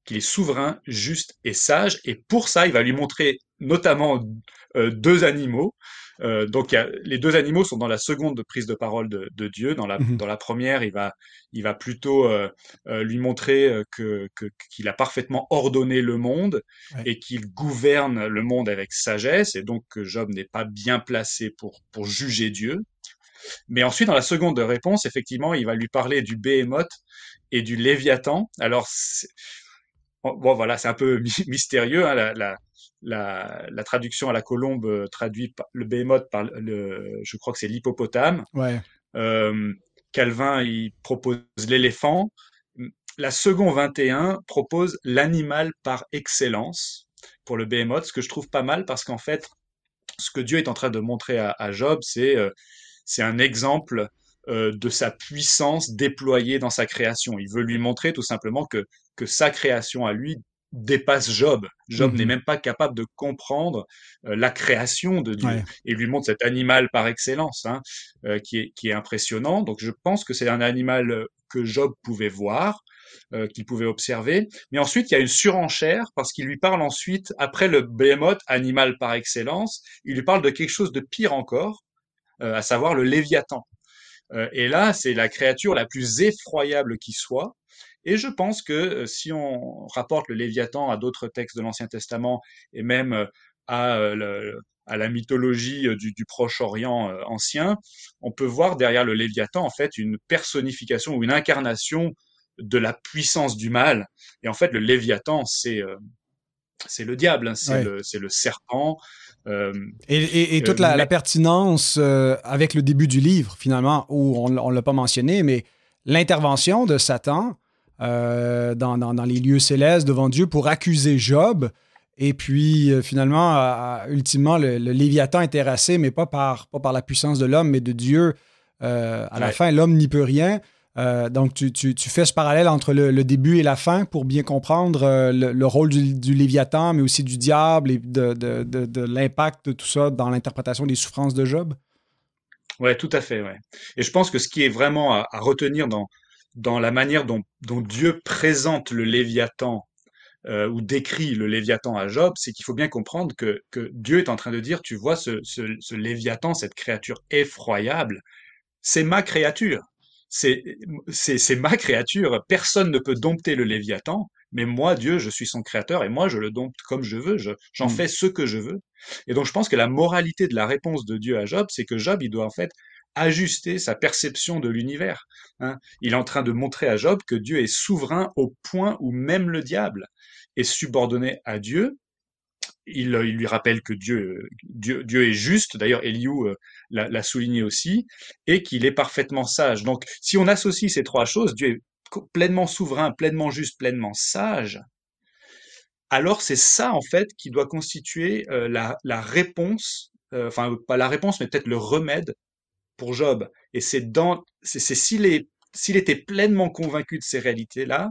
Speaker 2: qu'il est souverain, juste et sage, et pour ça, il va lui montrer notamment euh, deux animaux. Euh, donc, a- les deux animaux sont dans la seconde prise de parole de, de Dieu. Dans la,
Speaker 1: Mhm.
Speaker 2: dans la première, il va, il va plutôt euh, euh, lui montrer euh, que, que- qu'il a parfaitement ordonné le monde
Speaker 1: Ouais.
Speaker 2: et qu'il gouverne le monde avec sagesse, et donc que Job n'est pas bien placé pour, pour juger Dieu. Mais ensuite, dans la seconde réponse, effectivement, il va lui parler du Béhémoth et du Léviathan. Alors, c'est- bon, voilà, c'est un peu my- mystérieux. hein, la, la, la, la traduction à la colombe euh, traduit le Béhémoth par le, je crois que c'est l'hippopotame.
Speaker 1: Ouais.
Speaker 2: Euh, Calvin, il propose l'éléphant. La seconde 21 propose l'animal par excellence pour le Béhémoth, ce que je trouve pas mal parce qu'en fait, ce que Dieu est en train de montrer à, à Job, c'est euh, c'est un exemple euh, de sa puissance déployée dans sa création. Il veut lui montrer tout simplement que, que sa création à lui dépasse Job. Job
Speaker 1: Mhm.
Speaker 2: n'est même pas capable de comprendre euh, la création de Dieu.
Speaker 1: Ouais.
Speaker 2: Et lui montre cet animal par excellence, hein, euh, qui, est, qui est impressionnant. Donc je pense que c'est un animal euh, que Job pouvait voir, euh, qu'il pouvait observer. Mais ensuite, il y a une surenchère parce qu'il lui parle ensuite, après le behemoth, animal par excellence, il lui parle de quelque chose de pire encore, euh, à savoir le Léviathan. Euh, et là, c'est la créature la plus effroyable qui soit. Et je pense que euh, si on rapporte le Léviathan à d'autres textes de l'Ancien Testament et même euh, à, euh, le- à la mythologie du, du Proche-Orient ancien, on peut voir derrière le Léviathan en fait une personnification ou une incarnation de la puissance du mal. Et en fait, le Léviathan, c'est c'est le diable, hein, c'est
Speaker 1: Ouais.
Speaker 2: le serpent. euh,
Speaker 1: Et, et- et
Speaker 2: Euh,
Speaker 1: toute la,
Speaker 2: mais-
Speaker 1: la pertinence euh, avec le début du livre, finalement, où on ne l'a pas mentionné, mais l'intervention de Satan euh, dans, dans- dans les lieux célestes devant Dieu pour accuser Job. Et puis, euh, finalement, à- à- ultimement, le, le Léviathan est terrassé, mais pas par, pas par la puissance de l'homme, mais de Dieu. Euh, à la fin, l'homme n'y peut rien. Donc, tu, tu- tu fais ce parallèle entre le, le début et la fin pour bien comprendre le, le rôle du, du Léviathan, mais aussi du diable et de, de- de- de l'impact de tout ça dans l'interprétation des souffrances de Job.
Speaker 2: Ouais, tout à fait, ouais. Et je pense que ce qui est vraiment à, retenir dans, dans la manière dont, Dieu présente le Léviathan euh, ou décrit le Léviathan à Job, c'est qu'il faut bien comprendre que, que Dieu est en train de dire, tu vois, ce, ce Léviathan, cette créature effroyable, c'est ma créature. C'est, ma créature. Personne ne peut dompter le Léviathan, mais moi, Dieu, je suis son créateur et moi, je le dompte comme je veux. Je, j'en
Speaker 1: Mm.
Speaker 2: fais ce que je veux. Et donc, je pense que la moralité de la réponse de Dieu à Job, c'est que Job, il doit en fait ajuster sa perception de l'univers. hein. Il est en train de montrer à Job que Dieu est souverain au point où même le diable est subordonné à Dieu. Il, il lui rappelle que Dieu, Dieu, Dieu est juste. D'ailleurs, Eliou euh, l'a, souligné aussi, et qu'il est parfaitement sage. Donc, si on associe ces trois choses, Dieu est pleinement souverain, pleinement juste, pleinement sage. Alors, c'est ça en fait qui doit constituer euh, la, la réponse, euh, enfin pas la réponse, mais peut-être le remède pour Job. Et c'est dans, c'est, c'est s'il est, s'il était pleinement convaincu de ces réalités-là,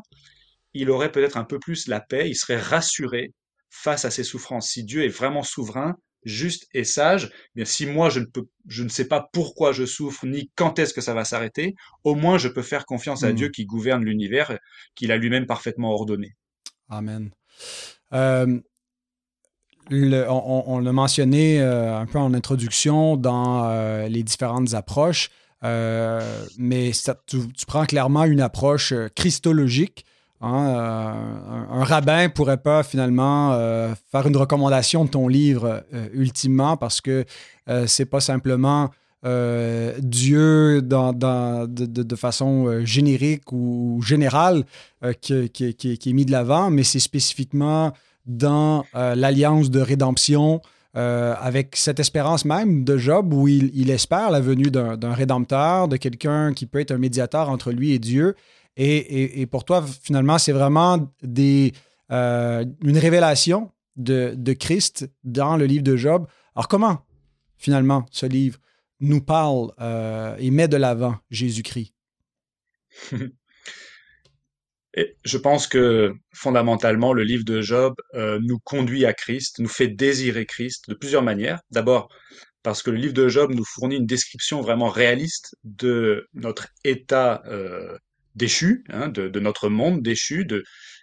Speaker 2: il aurait peut-être un peu plus la paix, il serait rassuré face à ses souffrances. Si Dieu est vraiment souverain, juste et sage, eh bien si moi je ne peux, je ne sais pas pourquoi je souffre ni quand est-ce que ça va s'arrêter, au moins je peux faire confiance à
Speaker 1: Mm.
Speaker 2: Dieu qui gouverne l'univers, qu'il a lui-même parfaitement ordonné.
Speaker 1: Amen. Euh, le- on l'a mentionné euh, un peu en introduction dans euh, les différentes approches, euh, mais ça- tu, tu prends clairement une approche christologique. Hein, euh, un, un rabbin pourrait pas finalement euh, faire une recommandation de ton livre euh, ultimement parce que c'est pas simplement Dieu de, façon générique ou générale qui, est mis de l'avant, mais c'est spécifiquement dans l'alliance de rédemption avec cette espérance même de Job où il, espère la venue d'un rédempteur, de quelqu'un qui peut être un médiateur entre lui et Dieu. Et, pour toi, finalement, c'est vraiment des, une révélation de, Christ dans le livre de Job. Alors comment, finalement, ce livre nous parle et met de l'avant Jésus-Christ?
Speaker 2: je pense que fondamentalement, le livre de Job euh, nous conduit à Christ, nous fait désirer Christ de plusieurs manières. D'abord, parce que le livre de Job nous fournit une description vraiment réaliste de notre état euh, déchu, hein, de, notre monde déchu.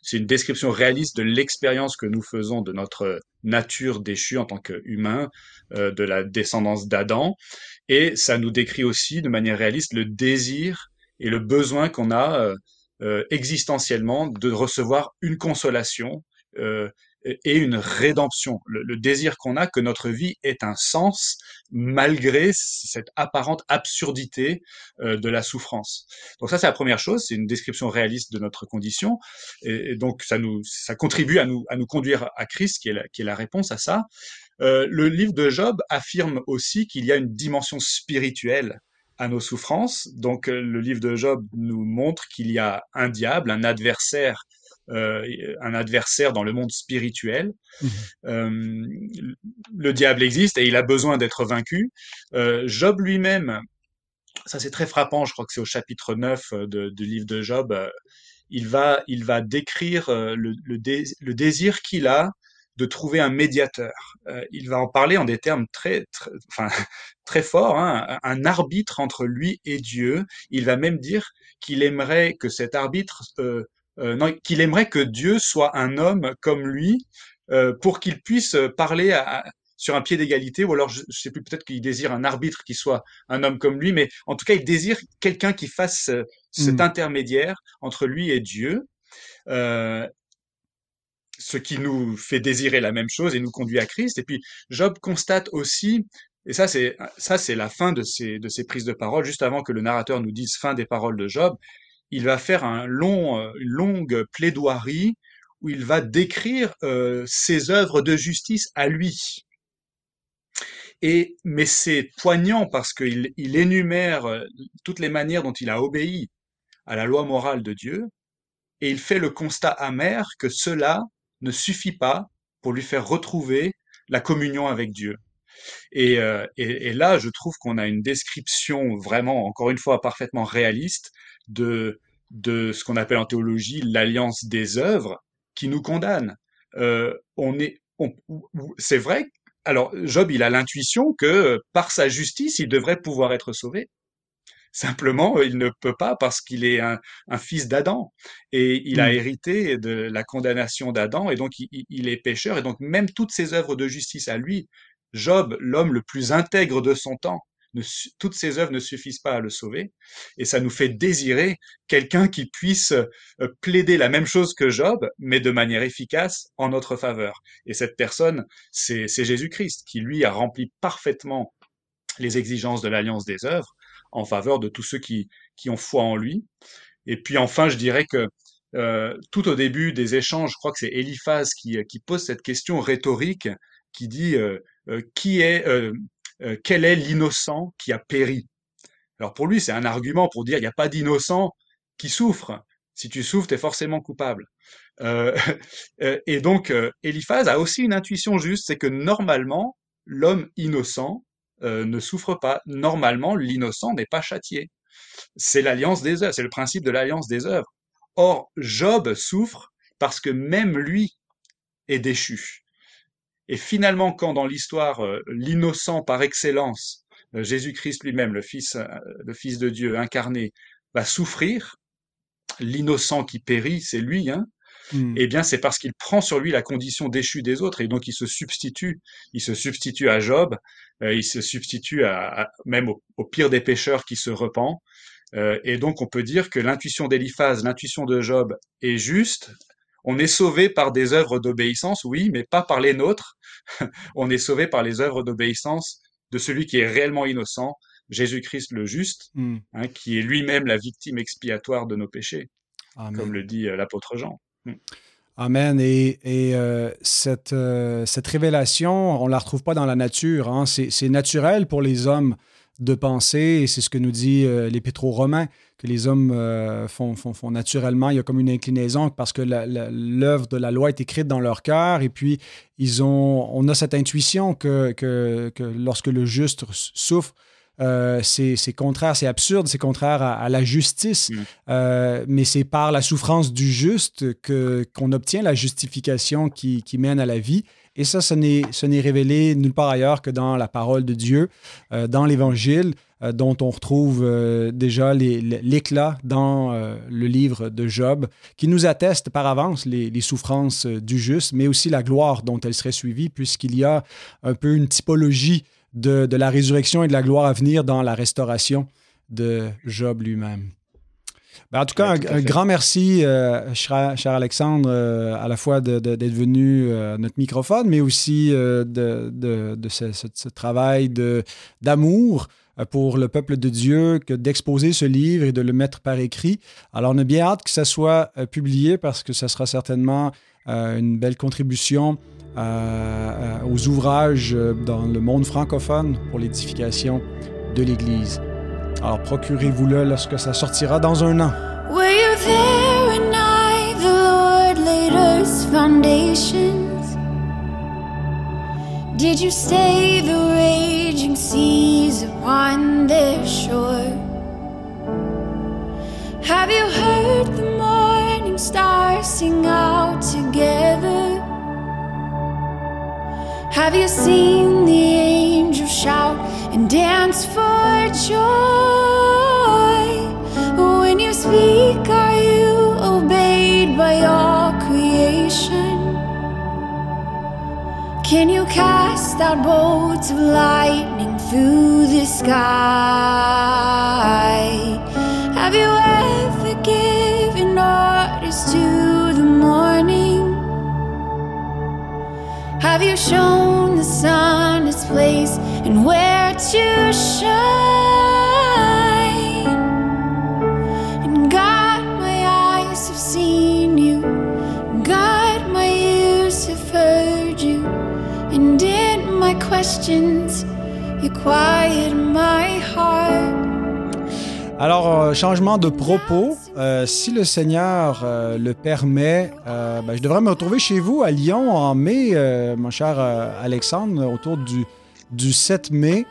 Speaker 2: c'est une description réaliste de l'expérience que nous faisons de notre nature déchue en tant qu'humain, euh, de la descendance d'Adam. Et ça nous décrit aussi de manière réaliste le désir et le besoin qu'on a euh, existentiellement de recevoir une consolation euh, et une rédemption. Le, désir qu'on a que notre vie ait un sens malgré cette apparente absurdité euh, de la souffrance. Donc ça, c'est la première chose. C'est une description réaliste de notre condition. Et, donc ça nous, ça contribue à nous, à nous conduire à Christ, qui est la, qui est la réponse à ça. le livre de Job affirme aussi qu'il y a une dimension spirituelle à nos souffrances. Donc euh, le livre de Job nous montre qu'il y a un diable, un adversaire, euh, un adversaire dans le monde spirituel. Mmh. Euh, le diable existe et il a besoin d'être vaincu. Job lui-même, ça c'est très frappant, je crois que c'est au chapitre 9 du livre de Job, il va, il va décrire le, le désir qu'il a de trouver un médiateur. Euh, il va en parler en des termes très, très, enfin, très forts, hein, un arbitre entre lui et Dieu. Il va même dire qu'il aimerait que cet arbitre, euh, euh, non, qu'il aimerait que Dieu soit un homme comme lui, euh, pour qu'il puisse parler à, sur un pied d'égalité, ou alors je, je sais plus, peut-être qu'il désire un arbitre qui soit un homme comme lui, mais en tout cas, il désire quelqu'un qui fasse cet mmh. intermédiaire entre lui et Dieu. Euh, ce qui nous fait désirer la même chose et nous conduit à Christ. Et puis Job constate aussi, et ça c'est ça c'est la fin de ces de ces prises de parole, juste avant que le narrateur nous dise fin des paroles de Job, il va faire un long euh, une longue plaidoirie où il va décrire euh, ses œuvres de justice à lui. Et mais c'est poignant parce qu'il il énumère euh, toutes les manières dont il a obéi à la loi morale de Dieu, et il fait le constat amer que cela ne suffit pas pour lui faire retrouver la communion avec Dieu. Et, là, je trouve qu'on a une description vraiment, encore une fois, parfaitement réaliste de, de ce qu'on appelle en théologie l'alliance des œuvres qui nous condamne. Euh, on est, c'est vrai. Alors, Job, il a l'intuition que par sa justice, il devrait pouvoir être sauvé. Simplement, il ne peut pas parce qu'il est un, fils d'Adam et il a mmh. hérité de la condamnation d'Adam et donc il, est pécheur et donc même toutes ses œuvres de justice à lui, Job, l'homme le plus intègre de son temps, toutes ses œuvres ne suffisent pas à le sauver et ça nous fait désirer quelqu'un qui puisse euh, plaider la même chose que Job mais de manière efficace en notre faveur. Et cette personne, c'est Jésus-Christ qui lui a rempli parfaitement les exigences de l'alliance des œuvres en faveur de tous ceux qui, ont foi en lui. Et puis enfin, je dirais que euh, tout au début des échanges, je crois que c'est Eliphaz qui, qui, pose cette question rhétorique qui dit euh, euh, qui est, quel est l'innocent qui a péri? Alors pour lui, c'est un argument pour dire il n'y a pas d'innocent qui souffre. Si tu souffres, tu es forcément coupable. et donc, Eliphaz a aussi une intuition juste, c'est que normalement, l'homme innocent euh, ne souffre pas. Normalement, l'innocent n'est pas châtié. C'est l'alliance des œuvres, c'est le principe de l'alliance des œuvres. Or, Job souffre parce que même lui est déchu. Et finalement, quand dans l'histoire, euh, l'innocent par excellence, euh, Jésus-Christ lui-même, le fils, le fils de Dieu incarné, va souffrir, l'innocent qui périt, c'est lui, hein, Mmh. eh bien c'est parce qu'il prend sur lui la condition déchue des autres et donc il se substitue, il se substitue à Job, euh, il se substitue à, même au, pire des pécheurs qui se repent. Euh, et donc on peut dire que l'intuition d'Éliphaz, l'intuition de Job est juste. On est sauvé par des œuvres d'obéissance, oui, mais pas par les nôtres. on est sauvé par les œuvres d'obéissance de celui qui est réellement innocent, Jésus-Christ le juste, mmh. hein, qui est lui-même la victime expiatoire de nos péchés, comme le dit euh, l'apôtre Jean.
Speaker 1: Mm. Amen. Et, cette, cette révélation, on ne la retrouve pas dans la nature. Hein. C'est naturel pour les hommes de penser, et c'est ce que nous dit l'Épître aux Romains, que les hommes font, font, font, naturellement. Il y a comme une inclinaison parce que l'œuvre de la loi est écrite dans leur cœur, et puis ils ont, on a cette intuition que, que, que lorsque le juste souffre, euh, c'est contraire, c'est absurde, c'est contraire à, la justice, mm. euh, mais c'est par la souffrance du juste qu'on obtient la justification qui, mène à la vie. Et ça, ce n'est révélé nulle part ailleurs que dans la parole de Dieu, euh, dans l'Évangile, dont on retrouve déjà l'éclat dans le livre de Job, qui nous atteste par avance les, les souffrances du juste, mais aussi la gloire dont elle serait suivie, puisqu'il y a un peu une typologie de, la résurrection et de la gloire à venir dans la restauration de Job lui-même. Ben, en tout cas, un, grand merci, euh, cher, Alexandre, euh, à la fois d'être venu euh, à notre microphone, mais aussi de, ce, travail d'amour pour le peuple de Dieu, que d'exposer ce livre et de le mettre par écrit. Alors, on a bien hâte que ça soit publié parce que ça sera certainement une belle contribution aux ouvrages dans le monde francophone pour l'édification de l'Église. Alors procurez-vous-le lorsque ça sortira dans un an. Did you stay the raging seas upon their shore? Have you heard the morning stars sing out together? Have you seen the angels shout dance for joy? When you speak, are you obeyed by all creation? Can you cast out bolts of lightning through the sky? Have you ever given orders to the morning? Have you shown the sun its place and where Alors, euh, changement de propos. Euh, si le Seigneur euh, le permet, ben, je devrais me retrouver chez vous à Lyon en mai, mon cher Alexandre, autour du, du 7 mai.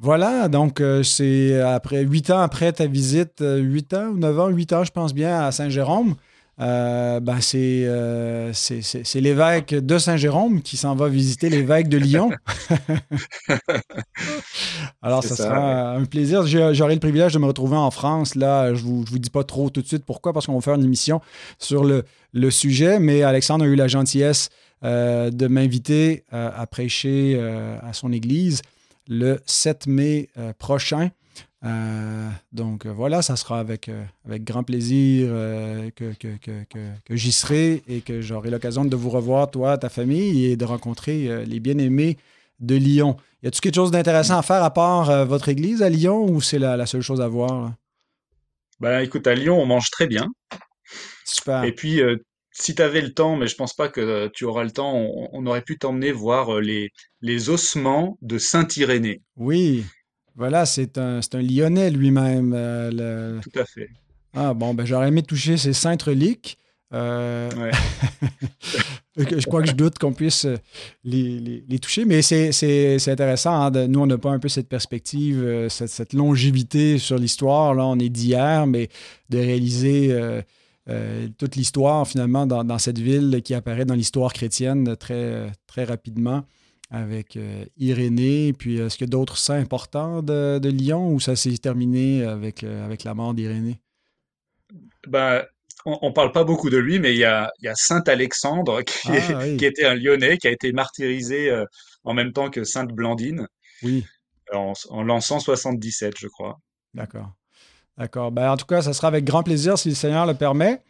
Speaker 1: Voilà, donc c'est après huit ans après ta visite, huit ans ou neuf ans, huit ans, je pense bien, à Saint-Jérôme. Euh, ben euh, c'est, c'est, l'évêque de Saint-Jérôme qui s'en va visiter l'évêque de Lyon. Alors, ça, sera un plaisir. J'aurai le privilège de me retrouver en France. Là, je ne vous, vous dis pas trop tout de suite pourquoi, parce qu'on va faire une émission sur le, le sujet, mais Alexandre a eu la gentillesse euh, de m'inviter à prêcher à son église le 7 mai prochain. Euh, donc euh, voilà, ça sera avec, euh, avec grand plaisir que, que, j'y serai et que j'aurai l'occasion de vous revoir, toi, ta famille, et de rencontrer les bien-aimés de Lyon. Y a-t-il quelque chose d'intéressant à faire à part votre église à Lyon ou c'est la, seule chose à voir?
Speaker 2: Ben, écoute, à Lyon, on mange très bien.
Speaker 1: Super.
Speaker 2: Et puis, si tu avais le temps, mais je pense pas que tu auras le temps, on, aurait pu t'emmener voir les, les ossements de Saint-Irénée.
Speaker 1: Oui. Voilà, c'est un, un Lyonnais lui-même.
Speaker 2: Euh, Tout à fait.
Speaker 1: Ah bon, ben j'aurais aimé toucher ces saintes reliques. Euh, je crois que je doute qu'on puisse euh, les, toucher, mais c'est intéressant. Hein, nous, on n'a pas un peu cette perspective, cette, longévité sur l'histoire. Là, on est d'hier, mais de réaliser toute l'histoire, finalement, dans, dans, cette ville qui apparaît dans l'histoire chrétienne très, très rapidement avec euh, Irénée. Puis, est-ce qu'il y a d'autres saints importants de, Lyon ou ça s'est terminé avec, euh, avec la mort d'Irénée?
Speaker 2: Ben, on ne parle pas beaucoup de lui, mais il y a, Saint Alexandre qui, ah, était un Lyonnais, qui a été martyrisé euh, en même temps que Sainte Blandine.
Speaker 1: Oui.
Speaker 2: En, en l'an 177, je crois.
Speaker 1: D'accord. D'accord. Ben, en tout cas, ça sera avec grand plaisir si le Seigneur le permet.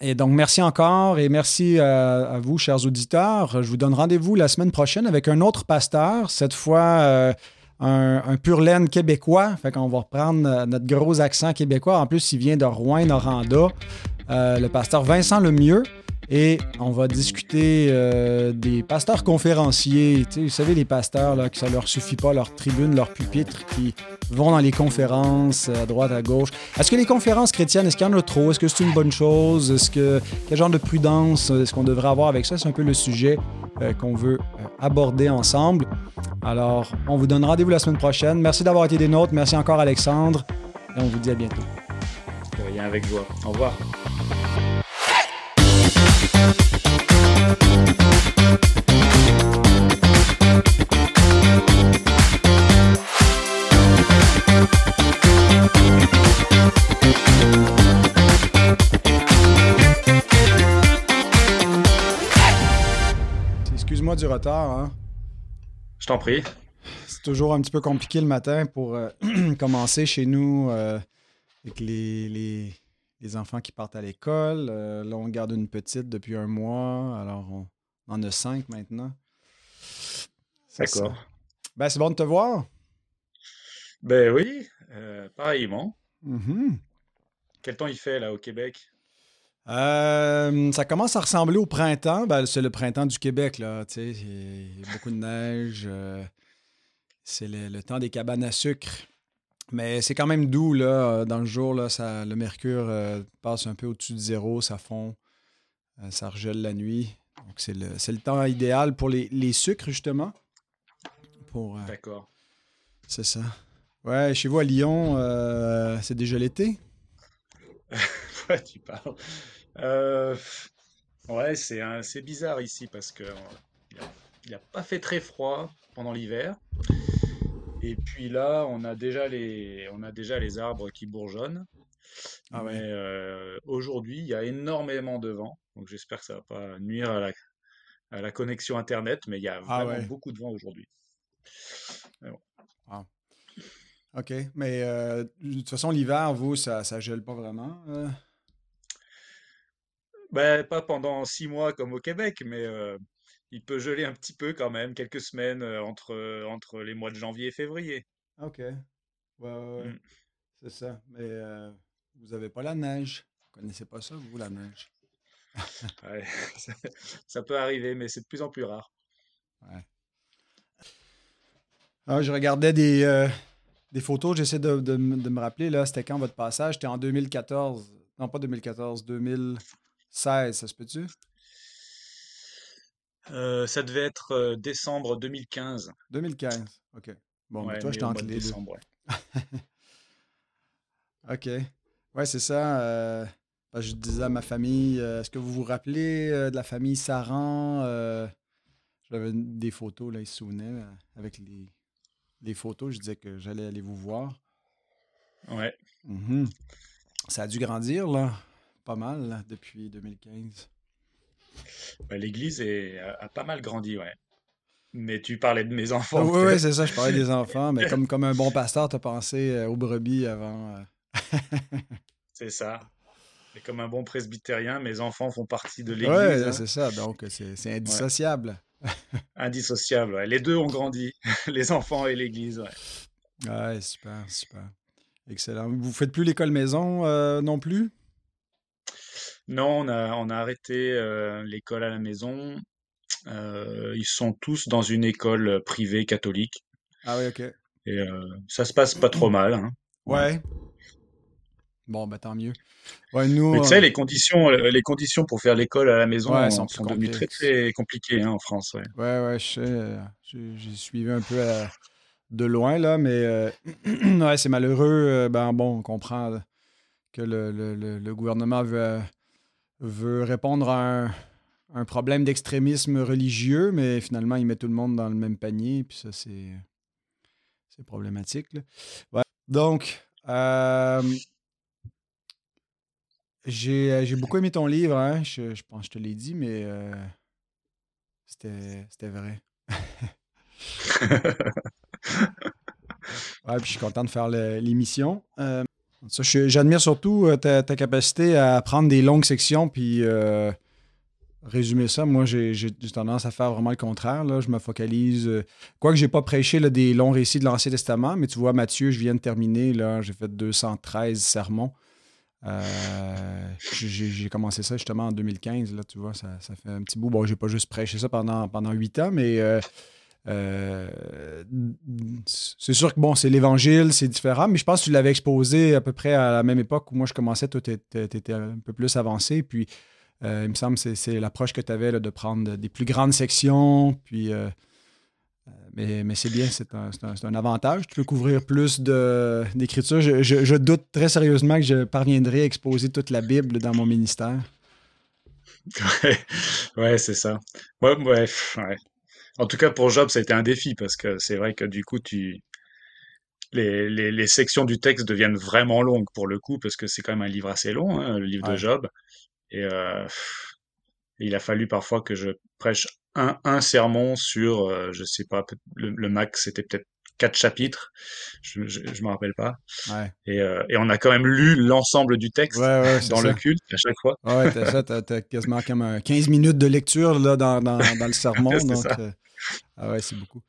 Speaker 1: Et donc, merci encore et merci à, vous, chers auditeurs. Je vous donne rendez-vous la semaine prochaine avec un autre pasteur, cette fois euh, un, pur laine québécois. Fait qu'on va reprendre notre gros accent québécois. En plus, il vient de Rouen-Noranda. le pasteur Vincent Lemieux. Et on va discuter euh, des pasteurs conférenciers. vous savez, les pasteurs, là, que ça leur suffit pas, leur tribune, leur pupitre, qui vont dans les conférences à droite, à gauche. Est-ce que les conférences chrétiennes, est-ce qu'il y en a trop? Est-ce que c'est une bonne chose? Est-ce que quel genre de prudence est-ce qu'on devrait avoir avec ça? C'est un peu le sujet euh, qu'on veut euh, aborder ensemble. Alors, on vous donne rendez-vous la semaine prochaine. Merci d'avoir été des nôtres. Merci encore, Alexandre. Et on vous dit à bientôt.
Speaker 2: rien avec joie. Au revoir.
Speaker 1: Excuse-moi du retard. Hein?
Speaker 2: Je t'en prie.
Speaker 1: C'est toujours un petit peu compliqué le matin pour euh, commencer chez nous euh, avec les, les enfants qui partent à l'école. Euh, là, on garde une petite depuis un mois. Alors, on, en a cinq maintenant.
Speaker 2: D'accord.
Speaker 1: Ben, c'est bon de te voir.
Speaker 2: Ben oui, euh, pareillement.
Speaker 1: Mm-hmm.
Speaker 2: Quel temps il fait là au Québec?
Speaker 1: Euh, ça commence à ressembler au printemps. Ben, c'est le printemps du Québec, là. Il y a beaucoup de neige. c'est le, temps des cabanes à sucre. Mais c'est quand même doux, là. Euh, dans le jour, là, ça, le mercure euh, passe un peu au-dessus de zéro, ça fond, euh, ça regèle la nuit. Donc, c'est le, le, temps idéal pour les, les sucres, justement.
Speaker 2: Pour, D'accord.
Speaker 1: C'est ça. Ouais, chez vous à Lyon, c'est déjà l'été?
Speaker 2: ouais, tu parles. ouais, c'est bizarre ici parce que il n'a pas fait très froid pendant l'hiver. Et puis là, on a déjà les, on a déjà les arbres qui bourgeonnent. Ah Mais euh, aujourd'hui, il y a énormément de vent. Donc j'espère que ça ne va pas nuire à la, à la, connexion Internet. Mais il y a ah vraiment beaucoup de vent aujourd'hui.
Speaker 1: Ah. OK. Mais euh, de toute façon, l'hiver, vous, ça ne gèle pas vraiment? Euh?
Speaker 2: Ben, pas pendant six mois comme au Québec, mais il peut geler un petit peu quand même, quelques semaines euh, entre, euh, entre les mois de janvier et février.
Speaker 1: Ok. Ouais, ouais, mm. C'est ça. Mais euh, vous n'avez pas la neige. Vous connaissez pas ça, vous, la neige?
Speaker 2: ouais, ça, peut arriver, mais c'est de plus en plus rare.
Speaker 1: Ouais. Ah, je regardais des, des photos, j'essaie de, de, me rappeler, là, c'était quand votre passage? C'était en 2014. Non, pas 2014, 2016, ça se peut-tu?
Speaker 2: Euh, ça devait être euh, décembre 2015.
Speaker 1: 2015, ok. Bon, toi, je entre les
Speaker 2: décembre,
Speaker 1: ok. Ouais, c'est ça. Euh, je disais à ma famille, est-ce que vous vous rappelez de la famille Saran? J'avais des photos, là, ils se souvenaient avec les, les photos. Je disais que j'allais aller vous voir.
Speaker 2: Ouais.
Speaker 1: Mhm. Ça a dû grandir, là, pas mal, depuis 2015.
Speaker 2: L'église a, pas mal grandi, ouais. Mais tu parlais de mes enfants.
Speaker 1: oui, c'est ça, je parlais des enfants, mais comme, comme un bon pasteur, tu as pensé euh, aux brebis avant.
Speaker 2: Euh. c'est ça. Et comme un bon presbytérien, mes enfants font partie de l'église. Oui,
Speaker 1: hein. c'est ça, donc c'est indissociable.
Speaker 2: Indissociable, ouais. Les deux ont grandi, les enfants et l'église,
Speaker 1: ouais. Ouais, super, super. Excellent. Vous faites plus l'école maison euh, non plus?
Speaker 2: Non, on a, on a arrêté euh, l'école à la maison. Euh, ils sont tous dans une école privée catholique.
Speaker 1: Ah oui, ok.
Speaker 2: Et euh, ça se passe pas trop mal. Hein.
Speaker 1: Ouais. Bon, bah tant mieux. Ouais, nous,
Speaker 2: Mais tu sais, les conditions, les conditions pour faire l'école à la maison sont, devenues très très compliquées hein, en France. Ouais,
Speaker 1: ouais, ouais je sais. J'ai suivi un peu de loin, là, mais ouais, c'est malheureux. ben bon, on comprend que le, le, le gouvernement veut veut répondre à un, problème d'extrémisme religieux, mais finalement, il met tout le monde dans le même panier, puis ça, c'est, c'est problématique. Donc, euh, j'ai, beaucoup aimé ton livre, hein. je, pense que je te l'ai dit, mais euh, c'était, c'était vrai. ouais, puis je suis content de faire l'émission. Euh, j'admire surtout euh, ta, capacité à prendre des longues sections puis euh, résumer ça, moi, j'ai tendance à faire vraiment le contraire. Là. Je me focalise. Euh, quoique je n'ai pas prêché des longs récits de l'Ancien Testament, mais tu vois, Matthieu, je viens de terminer. là J'ai fait 213 sermons. Euh, j'ai commencé ça justement en 2015. Là, tu vois, ça, fait un petit bout. Bon, j'ai pas juste prêché ça pendant, pendant 8 ans, mais c'est sûr que bon, c'est l'Évangile, c'est différent, mais je pense que tu l'avais exposé à peu près à la même époque où moi je commençais. Toi, tu étais un peu plus avancé. Puis euh, il me semble que c'est l'approche que tu avais de prendre des plus grandes sections. Puis, euh, euh, mais, c'est bien, c'est un, avantage. Tu peux couvrir plus d'écriture. Je, je, doute très sérieusement que je parviendrai à exposer toute la Bible dans mon ministère.
Speaker 2: Ouais, c'est ça. Ouais, bref, En tout cas, pour Job, ça a été un défi parce que c'est vrai que du coup, tu, les, les, les, sections du texte deviennent vraiment longues pour le coup, parce que c'est quand même un livre assez long, hein, le livre de Job. Et euh, il a fallu parfois que je prêche un, un sermon sur, euh, je sais pas, le, max, c'était peut-être quatre chapitres, je, je, me rappelle pas. Ouais. Et, euh, et, on a quand même lu l'ensemble du texte ouais, dans le culte à chaque fois.
Speaker 1: Ouais, t'as ça, t'as, quasiment comme 15 minutes de lecture là, dans, dans, dans le sermon. donc, euh, ah ouais, c'est beaucoup.